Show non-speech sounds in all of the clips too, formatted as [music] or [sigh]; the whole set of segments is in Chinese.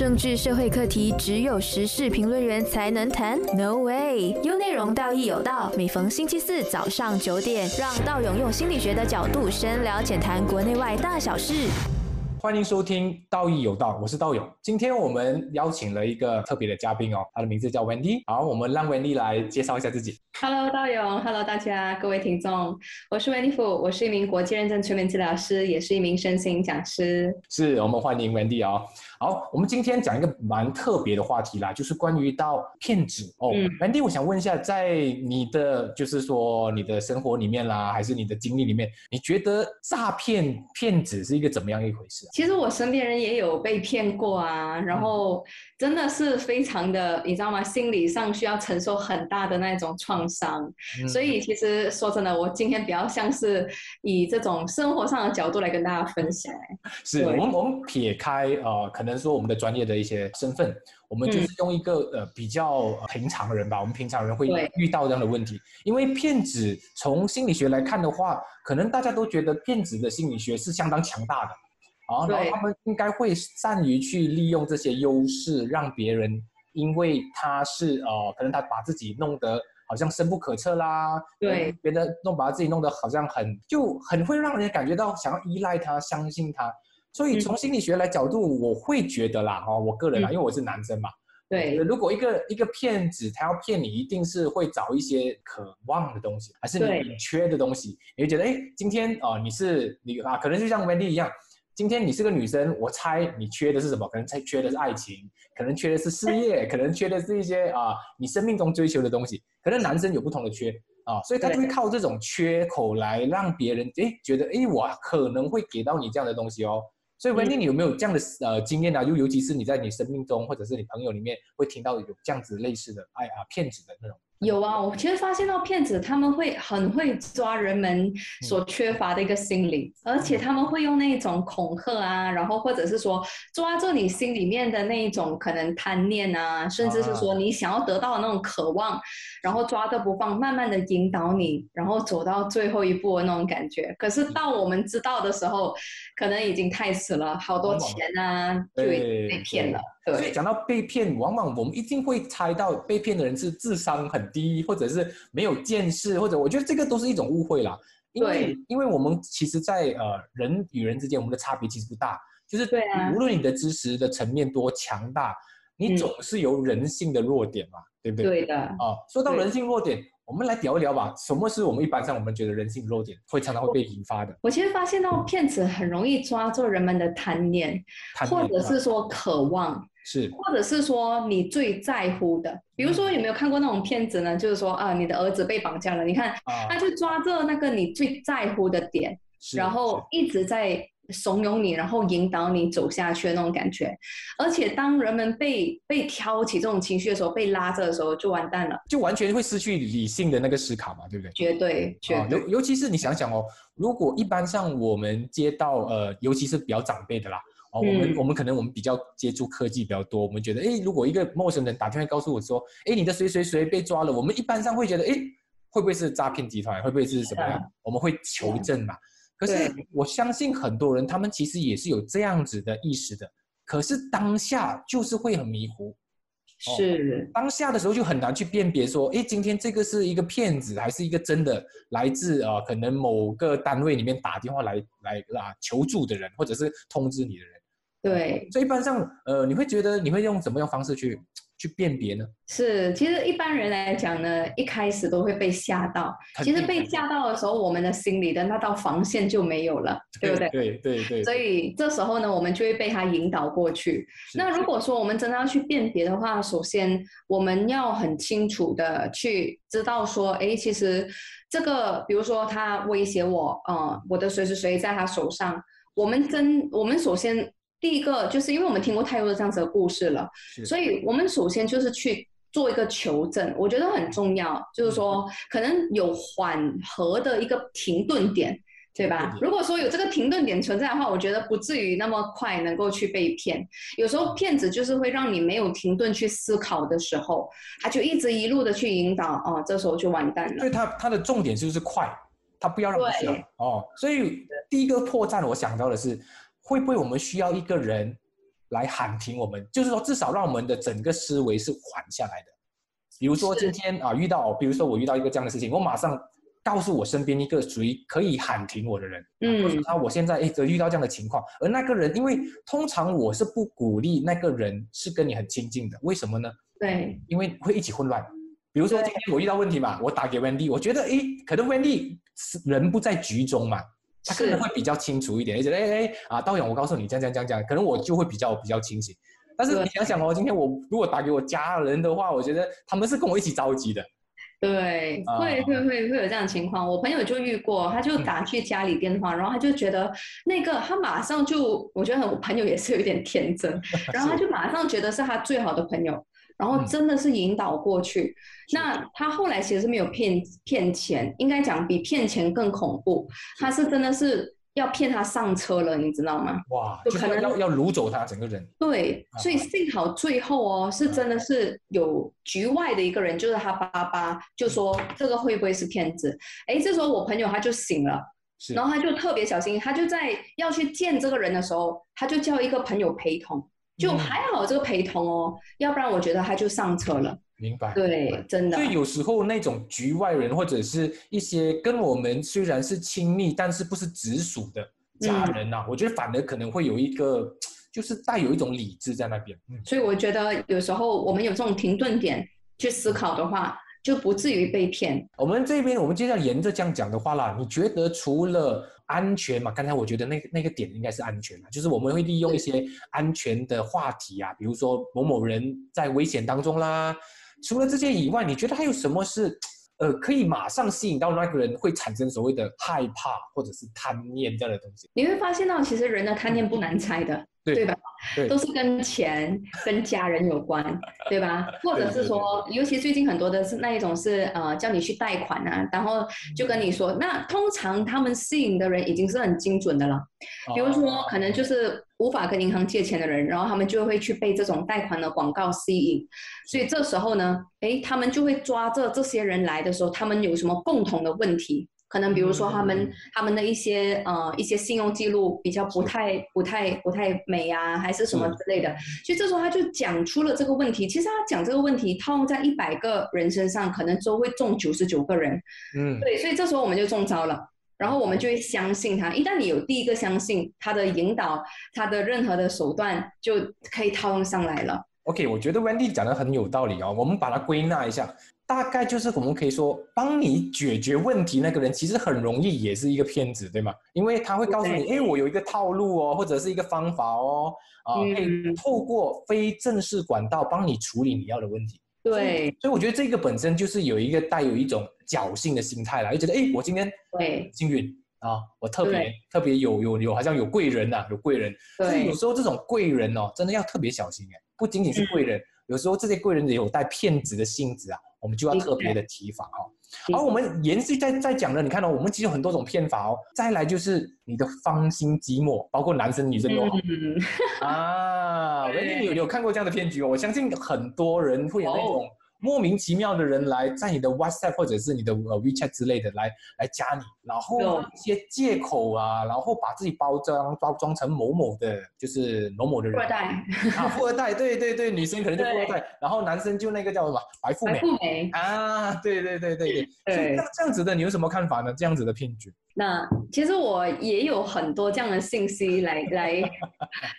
政治社会课题只有时事评论员才能谈？No way！有内容，道义有道。每逢星期四早上九点，让道勇用心理学的角度深聊浅谈国内外大小事。欢迎收听《道义有道》，我是道勇。今天我们邀请了一个特别的嘉宾哦，他的名字叫 Wendy。好，我们让 Wendy 来介绍一下自己。Hello，道勇，Hello，大家各位听众，我是 Wendy Fu，我是一名国际认证催眠治疗师，也是一名身心讲师。是我们欢迎 Wendy 哦。好，我们今天讲一个蛮特别的话题啦，就是关于到骗子哦。嗯 Wendy，我想问一下，在你的就是说你的生活里面啦，还是你的经历里面，你觉得诈骗骗子是一个怎么样一回事啊？其实我身边人也有被骗过啊，然后真的是非常的，你知道吗？心理上需要承受很大的那种创伤。嗯所以其实说真的，我今天比较像是以这种生活上的角度来跟大家分享。是我们我们撇开呃，可能说我们的专业的一些身份，我们就是用一个、呃比较呃平常人吧，我们平常人会遇到这样的问题。因为骗子从心理学来看的话，可能大家都觉得骗子的心理学是相当强大的。啊，然后他们应该会善于去利用这些优势，让别人因为他是呃，可能他把自己弄得。好像深不可测啦，对，别的弄把自己弄得好像很就很会让人感觉到想要依赖他、相信他，所以嗯从心理学来角度，我会觉得啦，哈，我个人啦，嗯因为我是男生嘛，对，如果一个一个骗子他要骗你，一定是会找一些渴望的东西，还是你缺的东西，你会觉得，哎，今天哦、呃你是你啊，可能就像 Wendy 一样。今天你是个女生，我猜你缺的是什么？可能猜缺的是爱情，可能缺的是事业，可能缺的是一些啊、你生命中追求的东西。可能男生有不同的缺啊，所以他就会靠这种缺口来让别人诶觉得哎我可能会给到你这样的东西哦。所以 Wendy，你有没有这样的呃经验啊？就尤其是你在你生命中或者是你朋友里面会听到有这样子类似的哎啊骗子的那种。有啊，我其实发现到骗子他们会很会抓人们所缺乏的一个心理，而且他们会用那种恐吓啊，然后或者是说抓住你心里面的那一种可能贪念啊，甚至是说你想要得到的那种渴望，然后抓着不放，慢慢的引导你，然后走到最后一步的那种感觉。可是到我们知道的时候，可能已经太迟了，好多钱啊就已经被骗了。对所以讲到被骗，往往我们一定会猜到被骗的人是智商很低，或者是没有见识，或者我觉得这个都是一种误会啦。因为因为我们其实在，呃人与人之间，我们的差别其实不大，就是对啊无论你的知识的层面多强大，你嗯总是有人性的弱点嘛，对不对？对的。啊，说到人性弱点，我们来聊一聊吧。什么是我们一般上我们觉得人性弱点会常常会被引发的？我其实发现到骗子很容易抓住人们的贪念，贪念或者啊是说渴望，是或者是说你最在乎的。比如说有没有看过那种骗子呢？就是说啊，你的儿子被绑架了，你看啊他，就抓着那个你最在乎的点，然后一直在怂恿你，然后引导你走下去的那种感觉。而且当人们被被挑起这种情绪的时候，被拉着的时候，就完蛋了，就完全会失去理性的那个思考嘛，对不对？绝对绝啊，对。尤尤其是你想想哦，如果一般上我们接到呃，尤其是比较长辈的啦，哦，我们嗯我们可能我们比较接触科技比较多，我们觉得，诶，如果一个陌生人打电话告诉我说，诶，你的谁谁谁被抓了，我们一般上会觉得，诶，会不会是诈骗集团？会不会是什么样？我们会求证嘛。可是我相信很多人，他们其实也是有这样子的意识的，可是当下就是会很迷糊，是，当下的时候就很难去辨别说，诶，今天这个是一个骗子，还是一个真的来自呃可能某个单位里面打电话来来啊求助的人，或者是通知你的人。对，所以一般上，呃，你会觉得你会用什么样方式去去辨别呢？是，其实一般人来讲呢，一开始都会被吓到。其实被吓到的时候，我们的心里的那道防线就没有了，对不对？对对对。所以这时候呢，我们就会被他引导过去。那如果说我们真的要去辨别的话，首先我们要很清楚的去知道说，诶，其实这个，比如说他威胁我，呃，我的谁谁谁在他手上，我们真，我们首先第一个就是因为我们听过太多的这样子的故事了，所以我们首先就是去做一个求证，我觉得很重要，就是说可能有缓和的一个停顿点。对吧？如果说有这个停顿点存在的话，我觉得不至于那么快能够去被骗。有时候骗子就是会让你没有停顿去思考的时候，他就一直一路的去引导，哦，这时候就完蛋了。所以他他的重点就是快，他不要让你对想哦。所以第一个破绽，我想到的是，会不会我们需要一个人来喊停我们，就是说至少让我们的整个思维是缓下来的。比如说今天啊遇到，比如说我遇到一个这样的事情，我马上告诉我身边一个属于可以喊停我的人，嗯，他我现在哎遇到这样的情况，而那个人因为通常我是不鼓励那个人是跟你很亲近的，为什么呢？对，因为会一起混乱。比如说今天我遇到问题嘛，我打给 Wendy，我觉得哎，可能 Wendy 人不在局中嘛，他可能会比较清楚一点，而且哎哎啊，道勇，我告诉你，这样这样这样这样，可能我就会比较比较清醒。但是你想想哦，今天我如果打给我家人的话，我觉得他们是跟我一起着急的。对，会会会会有这样的情况。我朋友就遇过，他就打去家里电话，然后他就觉得那个他马上就，我觉得我朋友也是有点天真，[laughs] 然后他就马上觉得是他最好的朋友。然后真的是引导过去，那他后来其实是没有骗骗钱，应该讲比骗钱更恐怖。他是真的是要骗他上车了，你知道吗？哇，就可能要要掳走他整个人。对，所以幸好最后哦，是真的是有局外的一个人，就是他爸爸，就说这个会不会是骗子？哎，这时候我朋友他就醒了，然后他就特别小心，他就在要去见这个人的时候，他就叫一个朋友陪同。就还好这个陪同哦，要不然我觉得他就上车了。明白。对，真的。所以有时候那种局外人或者是一些跟我们虽然是亲密，但是不是直属的家人呐，我觉得反而可能会有一个，就是带有一种理智在那边。所以我觉得有时候我们有这种停顿点去思考的话。就不至于被骗。我们这边，我们接下来沿着这样讲的话啦，你觉得除了安全嘛？刚才我觉得那个那个点应该是安全嘛，就是我们会利用一些安全的话题啊，比如说某某人在危险当中啦。除了这些以外，你觉得还有什么是呃可以马上吸引到那个人会产生所谓的害怕或者是贪念这样的东西？你会发现到，其实人的贪念不难猜的。对吧？都是跟钱、跟家人有关，[laughs] 对吧？或者是说，尤其最近很多的是那一种是呃，叫你去贷款啊，然后就跟你说，那通常他们吸引的人已经是很精准的了。比如说，可能就是无法跟银行借钱的人，然后他们就会去被这种贷款的广告吸引，所以这时候呢，诶，他们就会抓着这些人来的时候，他们有什么共同的问题？可能比如说他们他们的一些呃一些信用记录比较不太不太不太美啊，还是什么之类的，所以这时候他就讲出了这个问题。其实他讲这个问题套用在一百个人身上，可能都会中九十九个人。嗯，对，所以这时候我们就中招了，然后我们就会相信他。一旦你有第一个相信他的引导，他的任何的手段就可以套用上来了。OK，我觉得 Wendy 讲的很有道理哦，我们把它归纳一下。大概就是我们可以说，帮你解决问题那个人，其实很容易也是一个骗子，对吗？因为他会告诉你，哎，我有一个套路哦，或者是一个方法哦，啊，可以透过非正式管道帮你处理你要的问题。对，所以我觉得这个本身就是有一个带有一种侥幸的心态啦，就觉得，哎，我今天对幸运啊，我特别特别有有有，好像有贵人呐，有贵人。所以有时候这种贵人哦，真的要特别小心哎，不仅仅是贵人，有时候这些贵人也有带骗子的性质啊。我们就要特别的提防哦。而我们延续在在讲的，你看到我们其实有很多种骗法哦。再来就是你的芳心寂寞，包括男生女生都好啊。我有有看过这样的骗局哦，我相信很多人会有那种。莫名其妙的人来在你的 WhatsApp 或者是你的呃 WeChat 之类的来来加你，然后一些借口啊，然后把自己包装包装成某某的，就是某某的人。富二代啊，富二代，对对对，女生可能就富二代，然后男生就那个叫什么白富美。白富美啊，对对对对对。所以这样子的，你有什么看法呢？这样子的骗局？那其实我也有很多这样的信息来来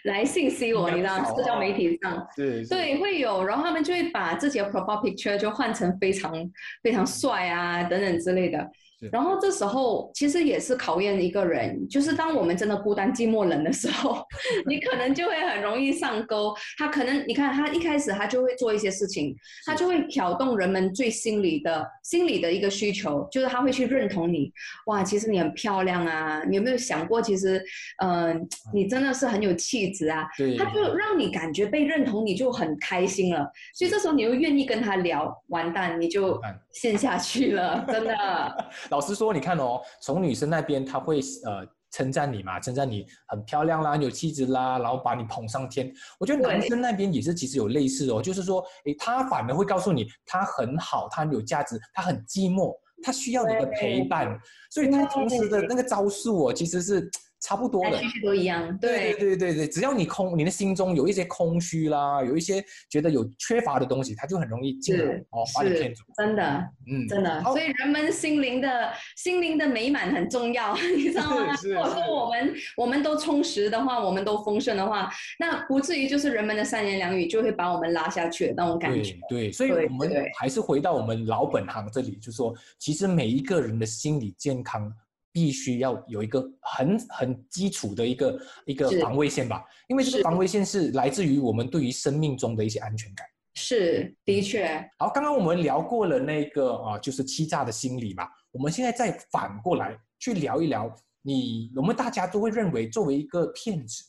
来信息我，你知道，社交媒体上，[laughs] 对对会有，然后他们就会把自己的 profile picture 就换成非常非常帅啊等等之类的。然后这时候其实也是考验一个人，就是当我们真的孤单寂寞冷的时候，[laughs] 你可能就会很容易上钩。他可能你看他一开始他就会做一些事情，他就会挑动人们最心里的心理的一个需求，就是他会去认同你。哇，其实你很漂亮啊！你有没有想过，其实嗯，你真的是很有气质啊？他就让你感觉被认同，你就很开心了。所以这时候你又愿意跟他聊，完蛋，你就陷下去了，真的。[laughs] 老实说，你看哦，从女生那边，她会呃称赞你嘛，称赞你很漂亮啦，有气质啦，然后把你捧上天。我觉得男生那边也是，其实有类似哦，就是说，诶，他反而会告诉你，他很好，他有价值，他很寂寞，他需要你的陪伴。所以他同时的那个招数哦，其实是差不多的来去。去都一样，对对对对对，只要你空，你的心中有一些空虚啦，有一些觉得有缺乏的东西，它就很容易进入哦，把你是骗走。真的嗯，真的，所以人们心灵的心灵的美满很重要，你知道吗？如果说我们我们都充实的话，我们都丰盛的话，那不至于就是人们的三言两语就会把我们拉下去的那种感觉对。对，所以我们还是回到我们老本行这里，就说其实每一个人的心理健康必须要有一个很很基础的一个一个防卫线吧，因为这个防卫线是来自于我们对于生命中的一些安全感。是，的确，好，刚刚我们聊过了那个啊，就是欺诈的心理嘛，我们现在再反过来去聊一聊你，我们大家都会认为作为一个骗子，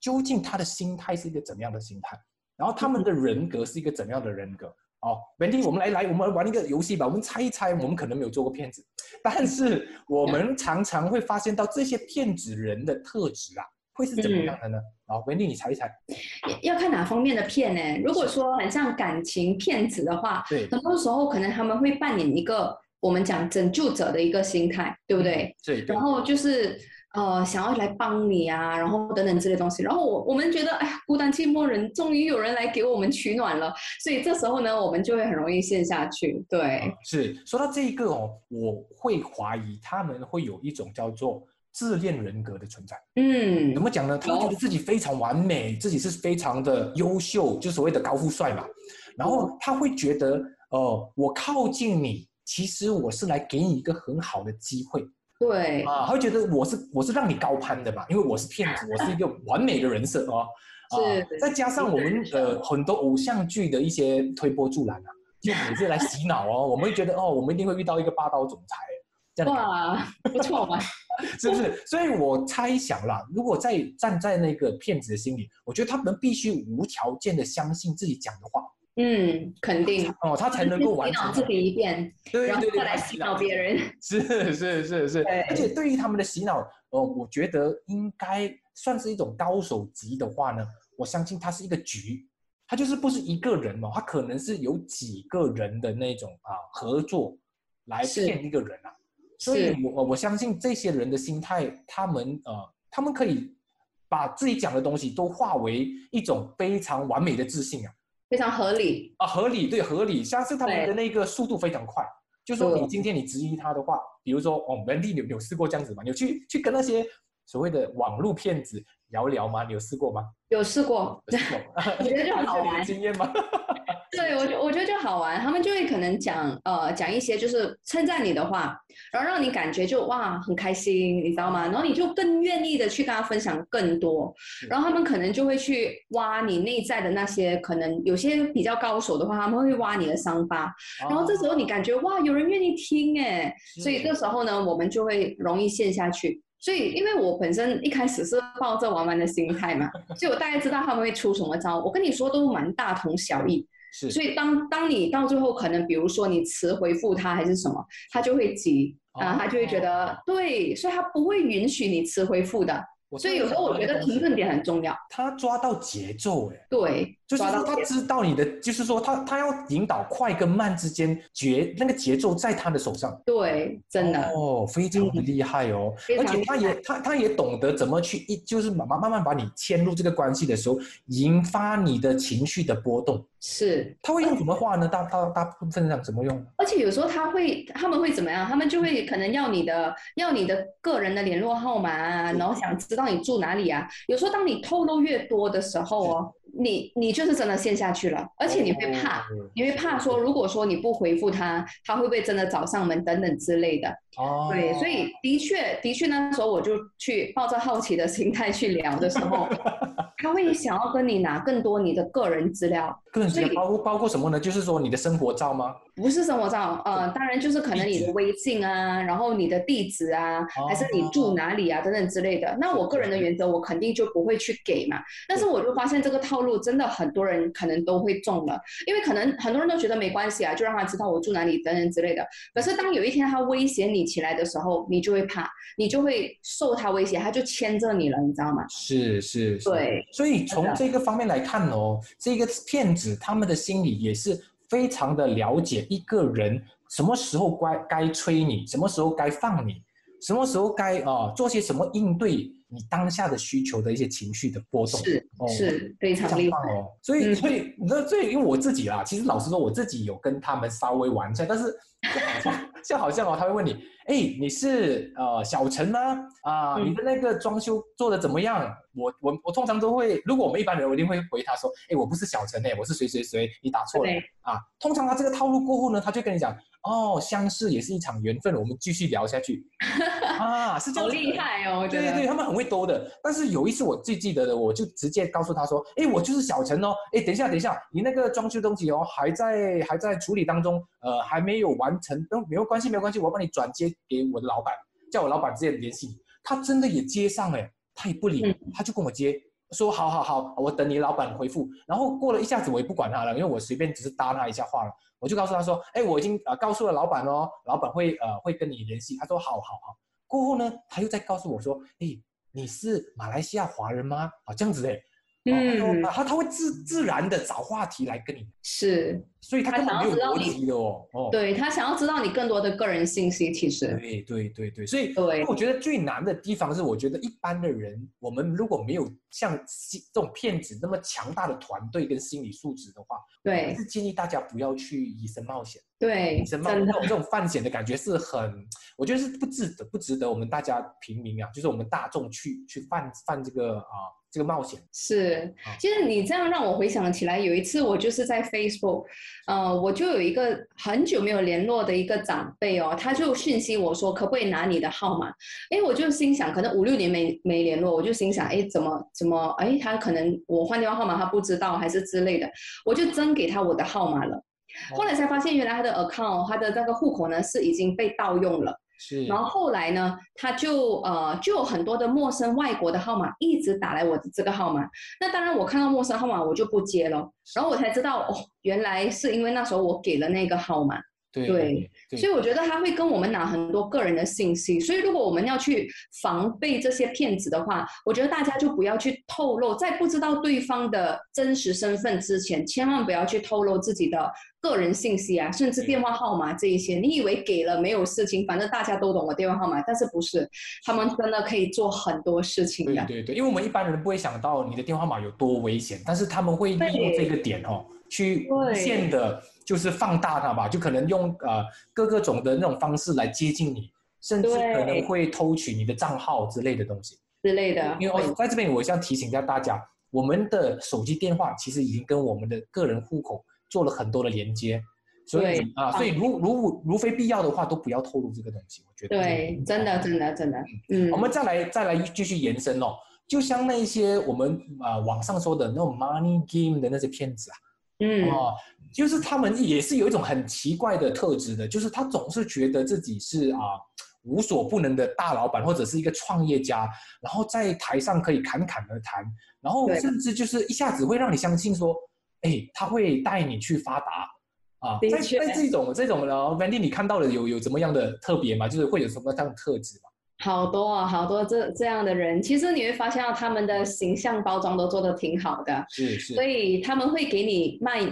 究竟他的心态是一个怎么样的心态，然后他们的人格是一个怎么样的人格？哦，Wendy，我们来来，我们玩一个游戏吧，我们猜一猜，我们可能没有做过骗子，但是我们常常会发现到这些骗子人的特质啊，会是怎么样的呢？好，Wendy，你猜一猜。要看哪方面的骗呢？如果说很像感情骗子的话，对，很多时候可能他们会扮演一个我们讲拯救者的一个心态，对不对？对对然后就是呃想要来帮你啊，然后等等之类东西。然后我我们觉得哎呀孤单寂寞人，终于有人来给我们取暖了，所以这时候呢，我们就会很容易陷下去。对，是说到这一个哦，我会怀疑他们会有一种叫做自恋人格的存在。嗯怎，么讲呢？他们觉得自己非常完美，自己是非常的优秀，就所谓的高富帅嘛。然后他会觉得，呃，我靠近你，其实我是来给你一个很好的机会对，啊。他会觉得我是我是让你高攀的嘛，因为我是骗子，我是一个完美的人设哦。[laughs] 啊是再加上我们呃很多偶像剧的一些推波助澜啊，就每次来洗脑哦，我们会觉得哦，我们一定会遇到一个霸道总裁这样的哇，不错嘛，[laughs] 是不是？所以我猜想啦，如果在站在那个骗子的心里，我觉得他们必须无条件的相信自己讲的话嗯，肯定。哦，他才能够完成自己一遍，然后对对对，再来洗脑别人。[laughs] 是是是是，而且对于他们的洗脑，呃，我觉得应该算是一种高手级的话呢，我相信它是一个局，他就是不是一个人哦，他可能是有几个人的那种啊合作来骗一个人啊，所以我我我相信这些人的心态，他们呃，他们可以把自己讲的东西都化为一种非常完美的自信啊。非常合理。啊，合理对合理，像是他们的那个速度非常快。就说你今天你质疑他的话，比如说哦，文丽，你有你有试过这样子吗？你有去去跟那些所谓的网络骗子聊聊吗？你有试过吗？有试过，有试过吗？[laughs] 我觉得就 [laughs] 了解你的好玩经验吗？对我觉我觉得就好玩，他们就会可能讲呃讲一些就是称赞你的话，然后让你感觉就哇很开心，你知道吗？然后你就更愿意的去跟他分享更多，然后他们可能就会去挖你内在的那些可能有些比较高手的话，他们会挖你的伤疤，然后这时候你感觉哇有人愿意听哎，所以这时候呢我们就会容易陷下去。所以，因为我本身一开始是抱着玩玩的心态嘛，所以我大概知道他们会出什么招。我跟你说，都蛮大同小异。是所以当当你到最后可能比如说你迟回复他还是什么，他就会急啊、哦他就会觉得对，所以他不会允许你迟回复的。所以有时候我觉得停顿点很重要。他抓到节奏，哎，对，就是说他知道你的，就是说他他要引导快跟慢之间节那个节奏在他的手上。对，真的、哦，非常的厉害哦，而且他也他他也懂得怎么去一就是慢慢慢慢把你牵入这个关系的时候，引发你的情绪的波动。是。他会用什么话呢？大大大部分上怎么用？而且有时候他会，他们会怎么样？他们就会可能要你的，要你的个人的联络号码啊，然后想知道你住哪里啊。有时候当你透露越多的时候哦，你你就是真的陷下去了，而且你会怕，哦你会怕说，如果说你不回复他，他会不会真的找上门等等之类的。哦，对，所以的确的确那时候我就去抱着好奇的心态去聊的时候，他会想要跟你拿更多你的个人资料，个人资料包括包括什么呢？就是说你的生活照吗？不是生活照，呃，当然就是可能你的微信啊，然后你的地址啊，还是你住哪里啊等等之类的。那我个人的原则，我肯定就不会去给嘛。但是我就发现这个套路真的很多人可能都会中了，因为可能很多人都觉得没关系啊，就让他知道我住哪里等等之类的。可是当有一天他威胁你起来的时候，你就会怕，你就会受他威胁，他就牵着你了，你知道吗？是是，是。对，所以从这个方面来看哦，这个骗子他们的心理也是非常的了解一个人什么时候该该催你，什么时候该放你，什么时候该啊、做些什么应对你当下的需求的一些情绪的波动，是哦是非非常常厉害。棒哦。所以嗯所以那所以因为我自己啦，其实老实说，我自己有跟他们稍微玩一下，但是好像就好像哦，他会问你，哎，你是呃小陈吗？啊，嗯你的那个装修做的怎么样？我我我通常都会，如果我们一般人，我一定会回他说，哎，我不是小陈哎，我是谁谁谁，你打错了啊。通常他这个套路过后呢，他就跟你讲，哦，相识也是一场缘分，我们继续聊下去啊，是这样子好厉害哦！对对对，他们很会兜的。但是有一次我最记得的，我就直接告诉他说：“哎，我就是小陈哦，哎，等一下等一下，你那个装修东西哦，还在还在处理当中，呃，还没有完成，都没有关系没有关系，我帮你转接给我的老板，叫我老板直接联系你。他真的也接上哎，他也不理，嗯他就跟我接。”说好好好，我等你老板回复。然后过了一下子，我也不管他了，因为我随便只是搭他一下话了。我就告诉他说：“哎，我已经呃告诉了老板哦，老板会呃会跟你联系。”他说：“好好好。”过后呢，他又再告诉我说：“哎，你是马来西亚华人吗？啊，这样子哎，嗯。哦他他会自自然的找话题来跟你，是，所以他根本没有逻辑的哦，哦，对他想要知道你更多的个人信息，其实。对对对对，所以对。我觉得最难的地方是，我觉得一般的人，我们如果没有像这种骗子那么强大的团队跟心理素质的话，对。是建议大家不要去以身冒险。对，以身冒真的。这种这种犯险的感觉是很，我觉得是不值得，不值得我们大家平民啊，就是我们大众去去犯犯这个啊这个冒险。是啊，其实你这样让我回想起来，有一次我就是在 Facebook，呃，我就有一个很久没有联络的一个长辈哦，他就讯息我说可不可以拿你的号码？哎，我就心想，可能五六年没没联络，我就心想，哎，怎么怎么，哎，他可能我换电话号码他不知道还是之类的，我就真给他我的号码了。后来才发现，原来他的 account，他的那个户口呢是已经被盗用了。是，然后后来呢，他就呃就有很多的陌生外国的号码一直打来我的这个号码。那当然我看到陌生号码我就不接了，然后我才知道哦，原来是因为那时候我给了那个号码。对对对，所以我觉得他会跟我们拿很多个人的信息，所以如果我们要去防备这些骗子的话，我觉得大家就不要去透露，在不知道对方的真实身份之前，千万不要去透露自己的个人信息啊，甚至电话号码这一些。你以为给了没有事情，反正大家都懂我电话号码，但是不是，他们真的可以做很多事情的。对对对，因为我们一般人不会想到你的电话号码有多危险，但是他们会利用这个点哦，去无限的，就是放大它吧，就可能用呃各个种的那种方式来接近你，甚至可能会偷取你的账号之类的东西。之类的，因为我在这边，我想提醒一下大家，我们的手机电话其实已经跟我们的个人户口做了很多的连接，所以啊，所以如如如非必要的话，都不要透露这个东西。我觉得。对，真的真的真的，嗯，我们再来再来继续延伸哦，就像那些我们啊、呃网上说的那种 money game 的那些骗子啊，嗯。哦，就是他们也是有一种很奇怪的特质的，就是他总是觉得自己是啊、无所不能的大老板或者是一个创业家，然后在台上可以侃侃而谈，然后甚至就是一下子会让你相信说，哎，他会带你去发达。啊，在在这种这种呢，Vandy 你看到了有有怎么样的特别吗？就是会有什么样的特质吗？好多啊，好多这这样的人，其实你会发现到他们的形象包装都做得挺好的，是是，所以他们会给你卖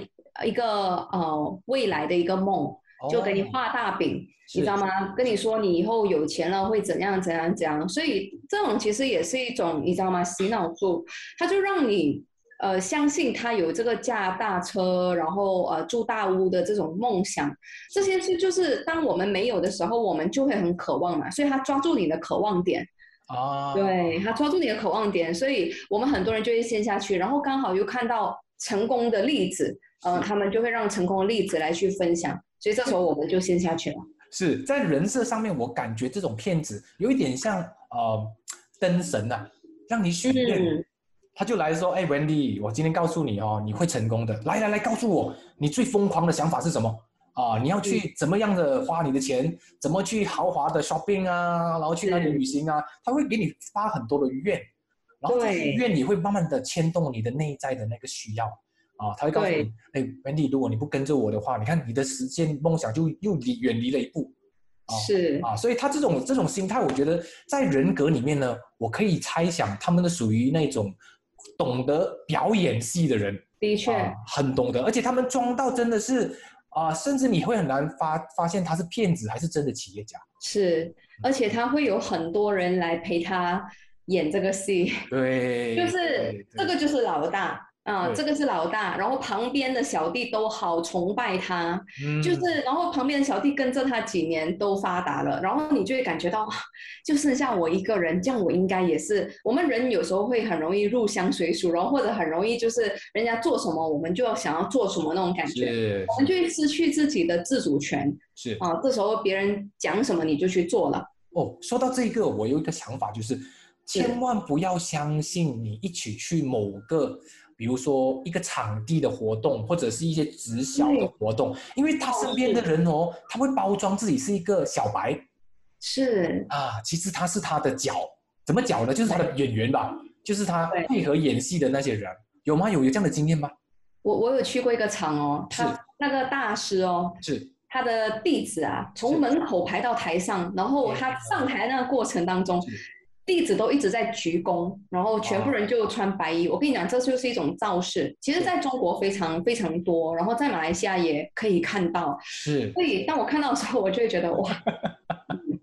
一个呃未来的一个梦，就给你哦画大饼，是你知道吗？跟你说你以后有钱了会怎样怎样怎样，所以这种其实也是一种你知道吗？洗脑术，它就让你。呃，相信他有这个驾大车，然后呃住大屋的这种梦想，这些是就是当我们没有的时候，我们就会很渴望嘛，所以他抓住你的渴望点，啊，对他抓住你的渴望点，所以我们很多人就会陷下去，然后刚好又看到成功的例子，呃，他们就会让成功的例子来去分享，所以这时候我们就陷下去了。是在人设上面，我感觉这种骗子有一点像呃灯神呐、让你许愿，嗯他就来说，哎，Wendy，我今天告诉你哦，你会成功的，来来来，告诉我你最疯狂的想法是什么啊？你要去怎么样的花你的钱，怎么去豪华的 shopping 啊，然后去哪里旅行啊？他会给你发很多的愿，然后这些愿你会慢慢的牵动你的内在的那个需要。啊，他会告诉你，哎，Wendy，如果你不跟着我的话，你看你的实现梦想就又离远离了一步。哦是，啊，所以他这种这种心态，我觉得在人格里面呢，我可以猜想他们的属于那种懂得表演戏的人，的确，啊，很懂得，而且他们装到真的是啊，甚至你会很难发发现他是骗子还是真的企业家。是，而且他会有很多人来陪他演这个戏，对，就是这个就是老大啊，对这个是老大，然后旁边的小弟都好崇拜他，嗯就是然后旁边的小弟跟着他几年都发达了，然后你就会感觉到，啊 [laughs] 就剩下我一个人，这样我应该也是。我们人有时候会很容易入乡随俗，然后或者很容易就是人家做什么，我们就要想要做什么那种感觉，是我们就会失去自己的自主权是啊。这时候别人讲什么你就去做了，哦，说到这个，我有一个想法，就是千万不要相信你一起去某个，比如说一个场地的活动，或者是一些直销的活动，因为他身边的人哦，他会包装自己是一个小白。是。啊，其实他是他的脚，怎么脚呢？就是他的演员吧，就是他配合演戏的那些人，有吗？有有这样的经验吗？我我有去过一个场哦，他那个大师哦，是。他的弟子啊，从门口排到台上，然后他上台那个过程当中是，弟子都一直在鞠躬，然后全部人就穿白衣。我跟你讲，这就是一种造势，其实在中国非常非常多，然后在马来西亚也可以看到。是，所以当我看到的时候，我就会觉得哇，嗯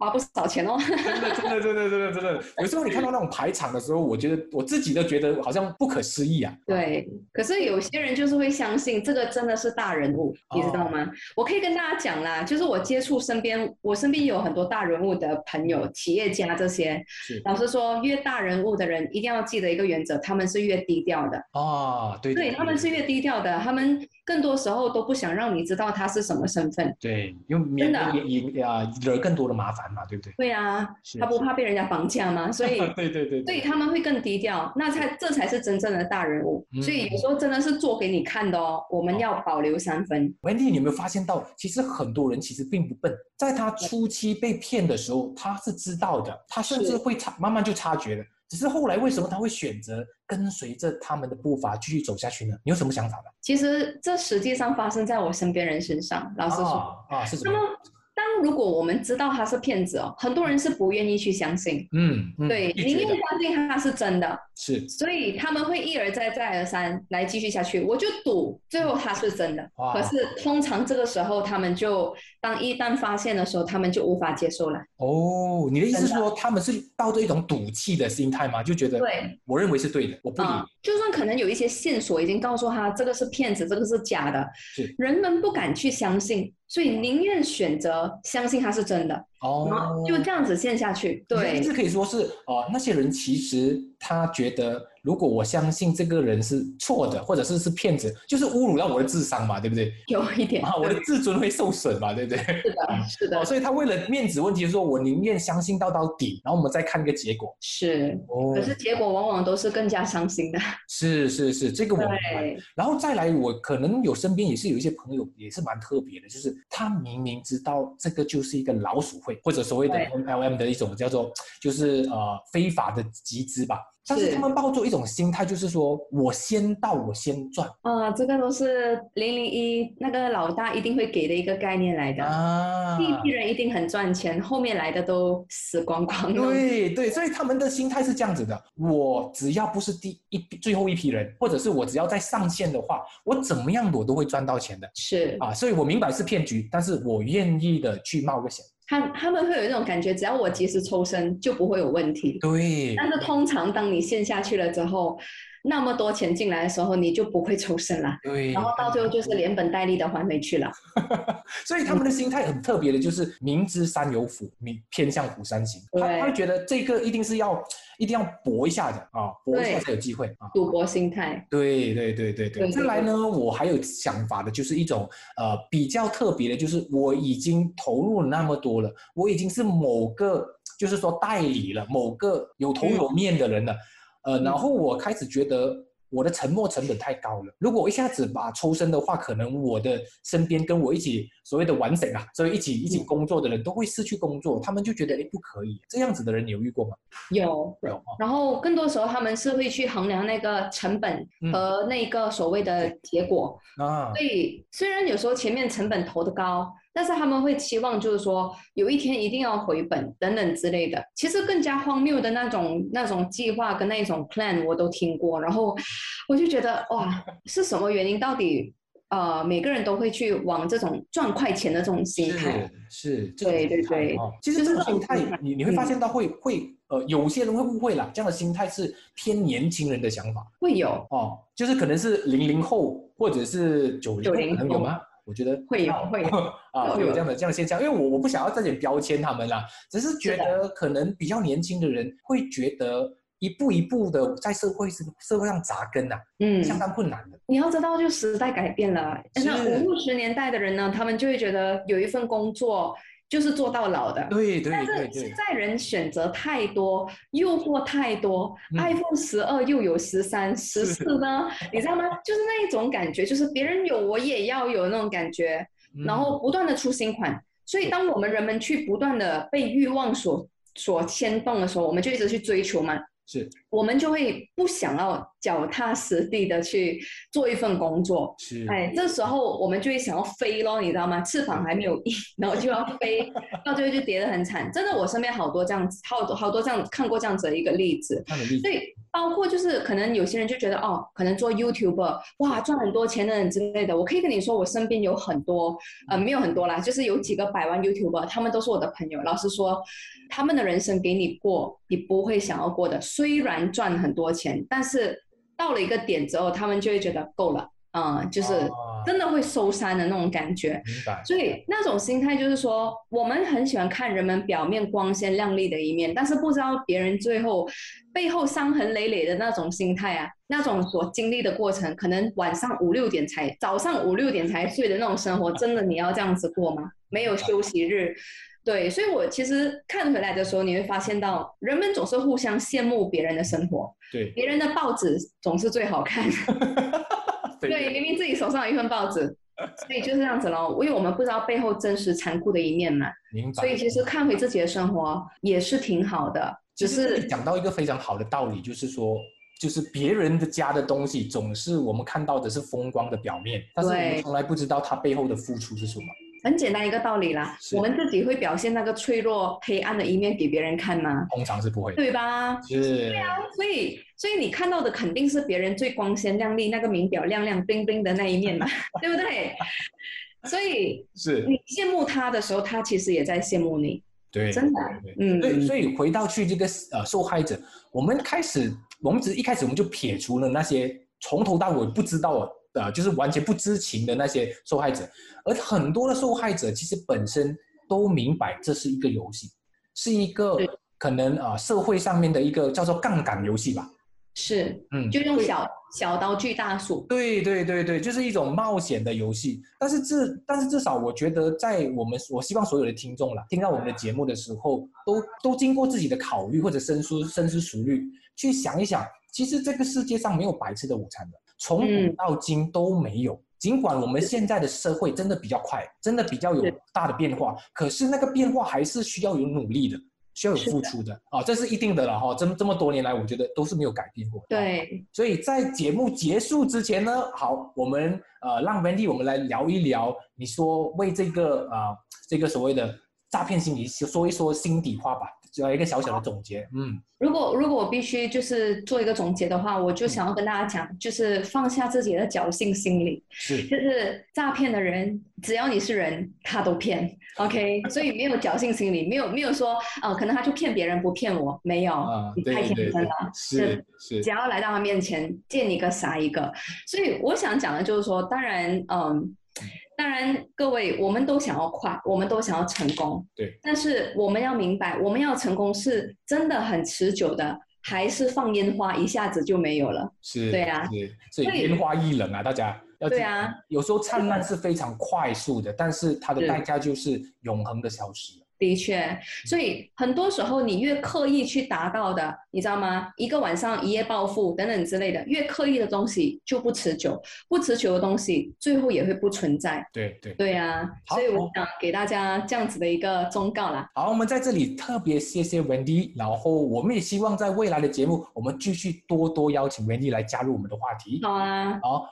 花不少钱哦。真的真的真的真的真的，有时候你看到那种排场的时候，我觉得我自己都觉得好像不可思议啊。对，可是有些人就是会相信这个真的是大人物，你知道吗？我可以跟大家讲啦，就是我接触身边，我身边有很多大人物的朋友、企业家这些。是老实说，越大人物的人一定要记得一个原则，他们是越低调的。哦，对对，他们是越低调的，他们更多时候都不想让你知道他是什么身份。对，因为免真的也也啊惹更多的麻烦嘛，对不对？对啊，他不怕被人家绑架吗？[laughs] 所以。对对对所以他们会更低调，那才这才是真正的大人物。嗯所以有时候真的是做给你看的哦，我们要保留三分。Wendy，你有没有发现到，其实很多人其实并不笨，在他初期被骗的时候，他是知道的，他甚至会察慢慢就察觉了。只是后来为什么他会选择跟随着他们的步伐继续走下去呢？你有什么想法呢？其实这实际上发生在我身边人身上。老实说，啊啊是什么？当如果我们知道他是骗子哦，很多人是不愿意去相信，嗯，嗯对，宁愿相信他是真的，是。所以他们会一而再再而三来继续下去。我就赌最后他是真的，哇。可是通常这个时候他们就当一旦发现的时候，他们就无法接受了。哦，你的意思是说他们是抱着一种赌气的心态吗？就觉得对，我认为是对的，我不理。啊，就算可能有一些线索已经告诉他这个是骗子，这个是假的是，人们不敢去相信，所以宁愿选择相信它是真的，哦然后就这样子陷下去。对你的意，思可以说是呃，那些人其实他觉得，如果我相信这个人是错的，或者是是骗子，就是侮辱到我的智商嘛，对不对？有一点，啊，我的自尊会受损嘛，对不对？是的，是的哦，，所以他为了面子问题，说我宁愿相信到到底，然后我们再看一个结果。是。哦可是结果往往都是更加伤心的。[laughs] 是是是，这个我明白。然后再来，我可能有身边也是有一些朋友也是蛮特别的，就是他明明知道这个就是一个老鼠会，或者所谓的对 MLM 的一种叫做就是呃非法的集资吧，但是是他们抱着一种心态，就是说我先到我先赚啊、这个都是零零一那个老大一定会给的一个概念来的。啊第一批人一定很赚钱，后面来的都死光光了。对对，所以他们的心态是这样子的：我只要不是第一最后一批人，或者是我只要在上线的话，我怎么样我都会赚到钱的是啊！所以我明白是骗局，但是我愿意的去冒个险。他他们会有那种感觉，只要我及时抽身就不会有问题。对，但是通常当你陷下去了之后，那么多钱进来的时候，你就不会抽身了，对，然后到最后就是连本带利的还回去了。[laughs] 所以他们的心态很特别的，就是明知山有虎，你偏向虎山行。他对他会觉得这个一定是要一定要搏一下的啊，搏一下才有机会啊。赌博心态，对对对对对。对再来呢，我还有想法的，就是一种呃比较特别的，就是我已经投入了那么多了，我已经是某个就是说代理了，某个有头有面的人了，呃，嗯然后我开始觉得。我的沉默成本太高了。如果我一下子把抽身的话，可能我的身边跟我一起所谓的完整啊，所以一起一起嗯工作的人都会失去工作，他们就觉得哎不可以。这样子的人你有遇过吗？有。有啊，然后更多时候他们是会去衡量那个成本嗯和那个所谓的结果，啊所以虽然有时候前面成本投的高，但是他们会期望就是说有一天一定要回本等等之类的。其实更加荒谬的那种那种计划跟那种 plan 我都听过，然后我就觉得哇，[laughs] 是什么原因？到底呃每个人都会去往这种赚快钱的这种心态？是对对对哦其实这种心态，你你会发嗯现到会会呃，有些人会误会啦，这样的心态是偏年轻人的想法会有哦，就是可能是零零后或者是九零后，可能有吗？我觉得会有会有 [laughs] 啊，会有这样的这样的现象，因为我我不想要再点标签他们啦，只是觉得可能比较年轻的人会觉得一步一步的在社会是社会上扎根呐、嗯，相当困难的。你要知道，就时代改变了。那五六十年代的人呢，他们就会觉得有一份工作就是做到老的。对对但对对，是现在人选择太多，诱惑太多、嗯 i p h o n e 十二又有十三、十四呢，你知道吗？[laughs] 就是那一种感觉，就是别人有我也要有那种感觉，嗯然后不断的出新款。所以当我们人们去不断的被欲望所所牵动的时候，我们就一直去追求嘛。是我们就会不想要脚踏实地的去做一份工作，是，哎，这时候我们就会想要飞咯，你知道吗？翅膀还没有硬，然后就要飞，到最后就跌得很惨。真的，我身边好多这样子，好多好多这样看过这样子的一个例子。例子所以包括就是可能有些人就觉得哦，可能做 YouTuber 哇赚很多钱的人之类的。我可以跟你说，我身边有很多呃没有很多啦，就是有几个百万 YouTuber，他们都是我的朋友。老实说，他们的人生给你过，你不会想要过的。虽然赚很多钱，但是到了一个点之后，他们就会觉得够了，嗯，就是啊真的会收山的那种感觉。明白，所以那种心态就是说，我们很喜欢看人们表面光鲜亮丽的一面，但是不知道别人最后背后伤痕累累的那种心态啊，那种所经历的过程，可能晚上五六点才，早上五六点才睡的那种生活，真的你要这样子过吗？没有休息日。对，所以我其实看回来的时候，你会发现到人们总是互相羡慕别人的生活，对别人的报纸总是最好看。[laughs] 对，明明自己手上有一份报纸，所以就是这样子喽。因为我们不知道背后真实残酷的一面嘛，明白。所以其实看回自己的生活也是挺好的，只是讲到一个非常好的道理，就是说，就是别人的家的东西，总是我们看到的是风光的表面，但是我们从来不知道他背后的付出是什么。很简单一个道理啦。我们自己会表现那个脆弱、黑暗的一面给别人看吗？通常是不会的。对吧？是，所以，所以你看到的肯定是别人最光鲜亮丽、那个名表亮亮、冰冰的那一面嘛，[laughs] 对不对？所以是，你羡慕他的时候，他其实也在羡慕你，对，真的对。对嗯，对，所以回到去这个呃受害者，我们开始，我们只一开始我们就撇除了那些从头到尾不知道呃，就是完全不知情的那些受害者，而很多的受害者其实本身都明白这是一个游戏，是一个可能啊、呃社会上面的一个叫做杠杆游戏吧，是，嗯，就用小小刀锯大树。对对对对，就是一种冒险的游戏。但是至但是至少我觉得，在我们我希望所有的听众啦，听到我们的节目的时候，都都经过自己的考虑或者深思深思熟虑，去想一想，其实这个世界上没有白吃的午餐的，从古嗯到今都没有。尽管我们现在的社会真的比较快，真的比较有大的变化，可是那个变化还是需要有努力的，需要有付出的啊，这是一定的了哈。这么这么多年来，我觉得都是没有改变过的。对，所以在节目结束之前呢，好，我们呃让 Wendy 我们来聊一聊，你说为这个啊、呃、这个所谓的诈骗心理说一说心底话吧，就要一个小小的总结。嗯，如果如果我必须就是做一个总结的话，我就想要跟大家讲，就是放下自己的侥幸心理，是就是诈骗的人，只要你是人，他都骗。OK，[laughs] 所以没有侥幸心理，没有没有说，呃，可能他就骗别人不骗我，没有，啊，你太天真了。，是是只要来到他面前，见一个杀一个。所以我想讲的就是说，当然，嗯，当然，各位，我们都想要快，我们都想要成功，对。但是我们要明白，我们要成功是真的很持久的，还是放烟花一下子就没有了？是，对啊是，所以烟花易冷啊，大家要对啊，有时候灿烂是非常快速的，但是它的代价就是永恒的消失。的确，所以很多时候你越刻意去达到的，你知道吗？一个晚上一夜暴富等等之类的，越刻意的东西就不持久，不持久的东西最后也会不存在。对对。对啊，所以我想给大家这样子的一个忠告啦。好，我们在这里特别谢谢 Wendy，然后我们也希望在未来的节目，我们继续多多邀请 Wendy 来加入我们的话题。好啊，好，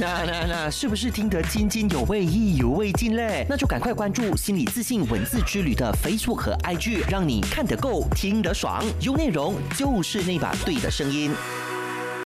那那那，是不是听得津津有味、意犹未尽嘞？那就赶快关注“心理自信文字之旅”的 Facebook 和 IG，让你看得够、听得爽，有内容就是那把对的声音。